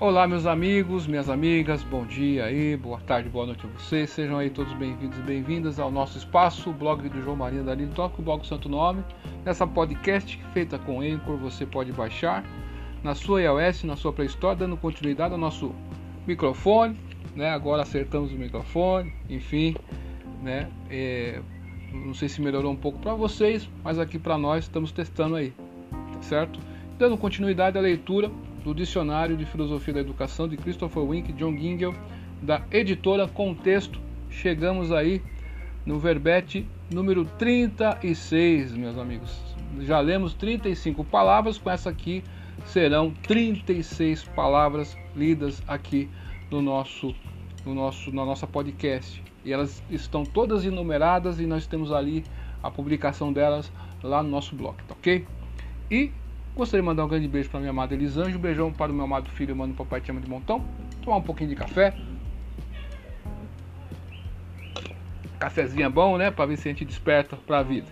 Olá, meus amigos, minhas amigas, bom dia aí, boa tarde, boa noite a vocês. Sejam aí todos bem-vindos e bem-vindas ao nosso espaço, o blog do João Maria da Toca, o blog Santo Nome. Nessa podcast feita com Anchor, você pode baixar na sua iOS, na sua Play Store, dando continuidade ao nosso microfone, né? Agora acertamos o microfone, enfim, né? É, não sei se melhorou um pouco para vocês, mas aqui para nós estamos testando aí, tá certo? Dando continuidade à leitura do Dicionário de Filosofia da Educação de Christopher Wink e John Gingell, da editora Contexto. Chegamos aí no verbete número 36, meus amigos. Já lemos 35 palavras, com essa aqui serão 36 palavras lidas aqui no nosso, no nosso, na nossa podcast. E elas estão todas enumeradas e nós temos ali a publicação delas lá no nosso blog, tá ok? E Gostaria de mandar um grande beijo para minha amada Elisange, um beijão para o meu amado filho, mano, papai te ama de montão. Tomar um pouquinho de café. Cafezinho é bom, né? Para ver se a gente desperta para a vida.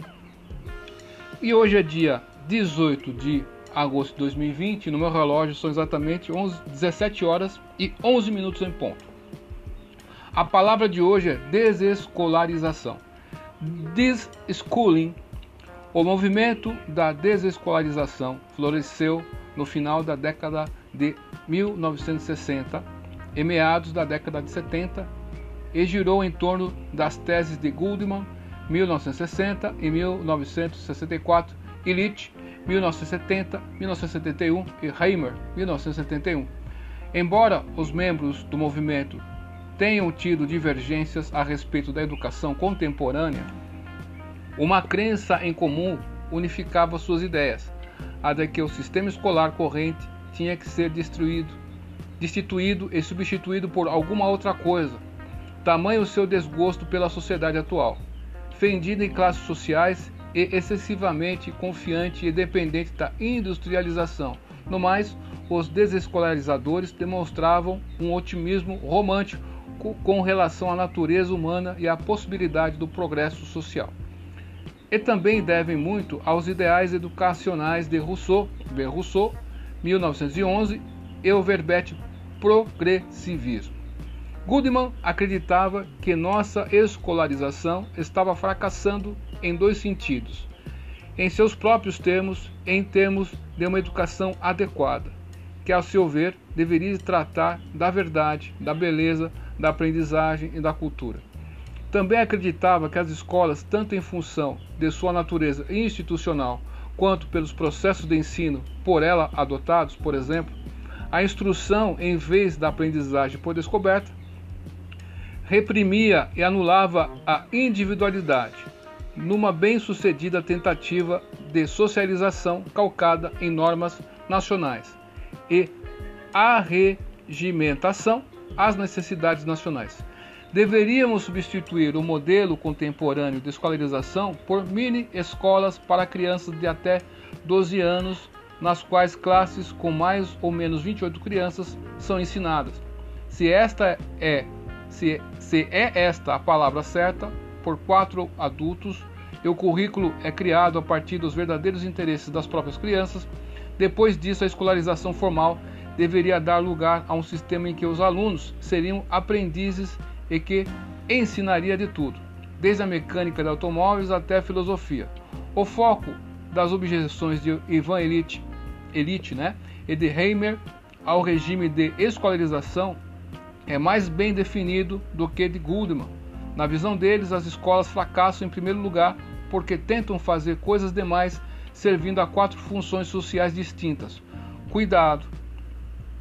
E hoje é dia 18 de agosto de 2020. No meu relógio são exatamente 11, 17 horas e 11 minutos em ponto. A palavra de hoje é desescolarização. Deschooling o movimento da desescolarização floresceu no final da década de 1960 e meados da década de 70 e girou em torno das teses de Goldman 1960 e 1964, Illich 1970, 1971 e Heimer 1971. Embora os membros do movimento tenham tido divergências a respeito da educação contemporânea, uma crença em comum unificava suas ideias, a de que o sistema escolar corrente tinha que ser destruído, destituído e substituído por alguma outra coisa. Tamanho o seu desgosto pela sociedade atual, fendida em classes sociais e excessivamente confiante e dependente da industrialização. No mais, os desescolarizadores demonstravam um otimismo romântico com relação à natureza humana e à possibilidade do progresso social e também devem muito aos ideais educacionais de Rousseau, de Rousseau 1911, e o verbete progressivismo. Goodman acreditava que nossa escolarização estava fracassando em dois sentidos. Em seus próprios termos, em termos de uma educação adequada, que, ao seu ver, deveria tratar da verdade, da beleza, da aprendizagem e da cultura. Também acreditava que as escolas, tanto em função de sua natureza institucional, quanto pelos processos de ensino por ela adotados, por exemplo, a instrução em vez da aprendizagem por descoberta, reprimia e anulava a individualidade, numa bem-sucedida tentativa de socialização calcada em normas nacionais e arregimentação às necessidades nacionais. Deveríamos substituir o modelo contemporâneo de escolarização por mini-escolas para crianças de até 12 anos, nas quais classes com mais ou menos 28 crianças são ensinadas. Se esta é se, se é esta a palavra certa, por quatro adultos, e o currículo é criado a partir dos verdadeiros interesses das próprias crianças, depois disso a escolarização formal deveria dar lugar a um sistema em que os alunos seriam aprendizes e que ensinaria de tudo, desde a mecânica de automóveis até a filosofia. O foco das objeções de Ivan Elite, Elite né, e de Heimer ao regime de escolarização é mais bem definido do que de Goldman. Na visão deles, as escolas fracassam em primeiro lugar porque tentam fazer coisas demais servindo a quatro funções sociais distintas: cuidado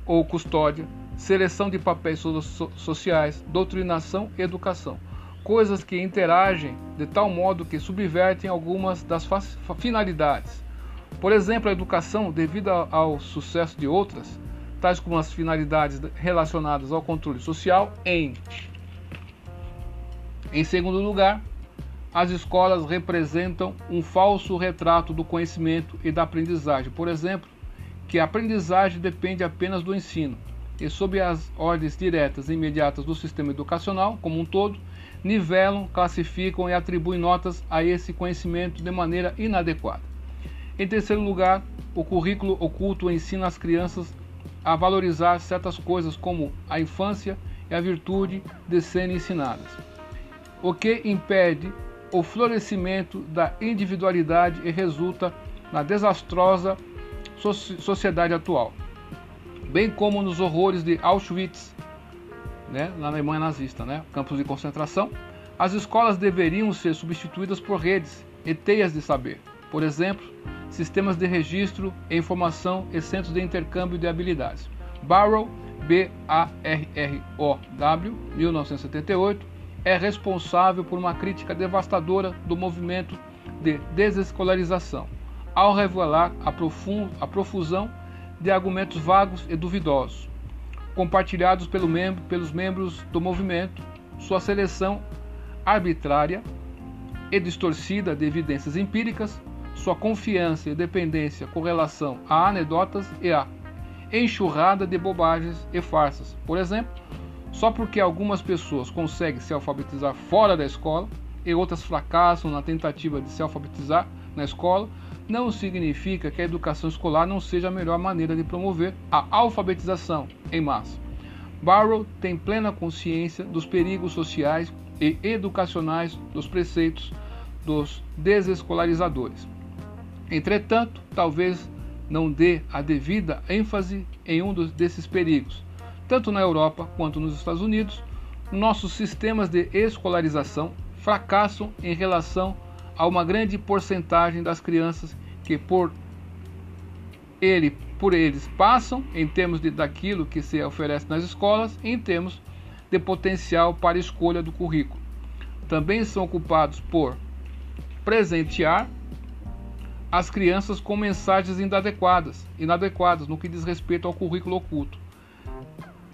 ou custódia, seleção de papéis so sociais, doutrinação e educação. Coisas que interagem de tal modo que subvertem algumas das finalidades. Por exemplo, a educação, devido ao sucesso de outras, tais como as finalidades relacionadas ao controle social, em em segundo lugar, as escolas representam um falso retrato do conhecimento e da aprendizagem. Por exemplo, que a aprendizagem depende apenas do ensino, e, sob as ordens diretas e imediatas do sistema educacional como um todo, nivelam, classificam e atribuem notas a esse conhecimento de maneira inadequada. Em terceiro lugar, o currículo oculto ensina às crianças a valorizar certas coisas como a infância e a virtude de serem ensinadas, o que impede o florescimento da individualidade e resulta na desastrosa sociedade atual, bem como nos horrores de Auschwitz, né, na Alemanha nazista, né, campos de concentração. As escolas deveriam ser substituídas por redes e teias de saber, por exemplo, sistemas de registro e informação e centros de intercâmbio de habilidades. Barrow, B-A-R-R-O-W, 1978, é responsável por uma crítica devastadora do movimento de desescolarização, ao revelar a, a profusão de argumentos vagos e duvidosos, compartilhados pelo membro, pelos membros do movimento, sua seleção arbitrária e distorcida de evidências empíricas, sua confiança e dependência com relação a anedotas e a enxurrada de bobagens e farsas. Por exemplo, só porque algumas pessoas conseguem se alfabetizar fora da escola e outras fracassam na tentativa de se alfabetizar na escola, não significa que a educação escolar não seja a melhor maneira de promover a alfabetização em massa. Barrow tem plena consciência dos perigos sociais e educacionais dos preceitos dos desescolarizadores. Entretanto, talvez não dê a devida ênfase em um desses perigos. Tanto na Europa quanto nos Estados Unidos, nossos sistemas de escolarização fracassam em relação a uma grande porcentagem das crianças que por ele por eles passam em termos de, daquilo que se oferece nas escolas em termos de potencial para escolha do currículo. Também são ocupados por presentear as crianças com mensagens inadequadas, inadequadas no que diz respeito ao currículo oculto.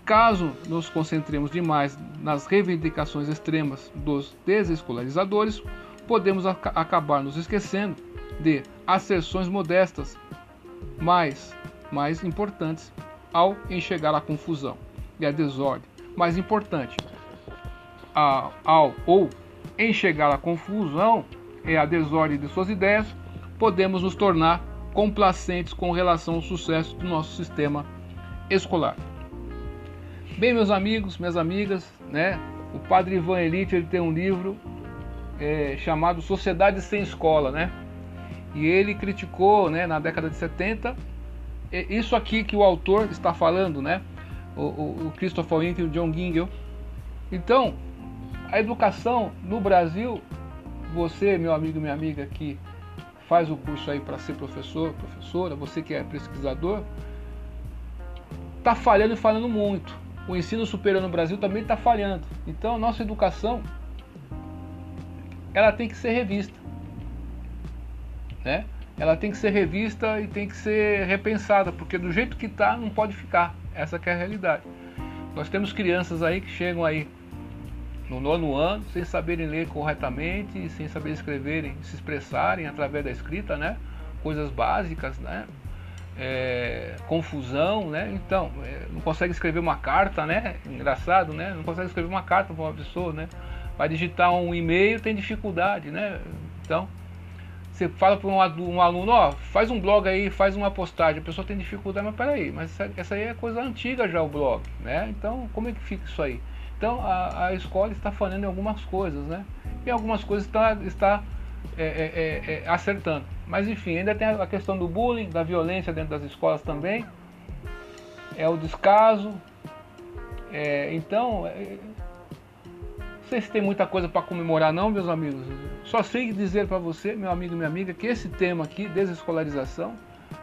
Caso nos concentremos demais nas reivindicações extremas dos desescolarizadores, podemos ac acabar nos esquecendo de asserções modestas, mais, mais importantes ao enxergar a confusão e a desordem. Mais importante, a, ao ou enxergar a confusão e a desordem de suas ideias, podemos nos tornar complacentes com relação ao sucesso do nosso sistema escolar. Bem, meus amigos, minhas amigas, né? O Padre Ivan Elite ele tem um livro é, chamado Sociedade sem Escola, né? E ele criticou, né, na década de 70, isso aqui que o autor está falando, né? O, o, o Christopher Wink e o John Gingell. Então, a educação no Brasil, você, meu amigo e minha amiga que faz o curso aí para ser professor, professora, você que é pesquisador, está falhando e falhando muito. O ensino superior no Brasil também está falhando. Então, nossa educação ela tem que ser revista, né? Ela tem que ser revista e tem que ser repensada, porque do jeito que está não pode ficar. Essa é a realidade. Nós temos crianças aí que chegam aí no nono ano, sem saberem ler corretamente, sem saber escreverem, se expressarem através da escrita, né? Coisas básicas, né? É, confusão, né? Então, é, não consegue escrever uma carta, né? Engraçado, né? Não consegue escrever uma carta para uma pessoa, né? Vai digitar um e-mail, tem dificuldade, né? Então, você fala para um, aluno, ó, faz um blog aí, faz uma postagem, a pessoa tem dificuldade, mas peraí, mas essa, essa aí é coisa antiga já o blog, né? Então, como é que fica isso aí? Então a, a escola está falhando em algumas coisas, né? E algumas coisas está, está é, é, é, é, acertando. Mas enfim, ainda tem a questão do bullying, da violência dentro das escolas também. É o descaso. É, então, é, sei se tem muita coisa para comemorar não, meus amigos. Só sei dizer para você, meu amigo e minha amiga, que esse tema aqui, desescolarização,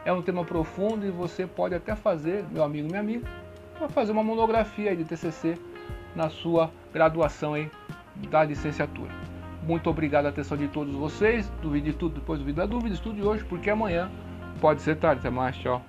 é um tema profundo e você pode até fazer, meu amigo e minha amiga, fazer uma monografia de TCC na sua graduação aí da licenciatura. Muito obrigado a atenção de todos vocês. Duvide tudo, depois duvida da dúvida, estude hoje, porque amanhã pode ser tarde. Até mais, tchau.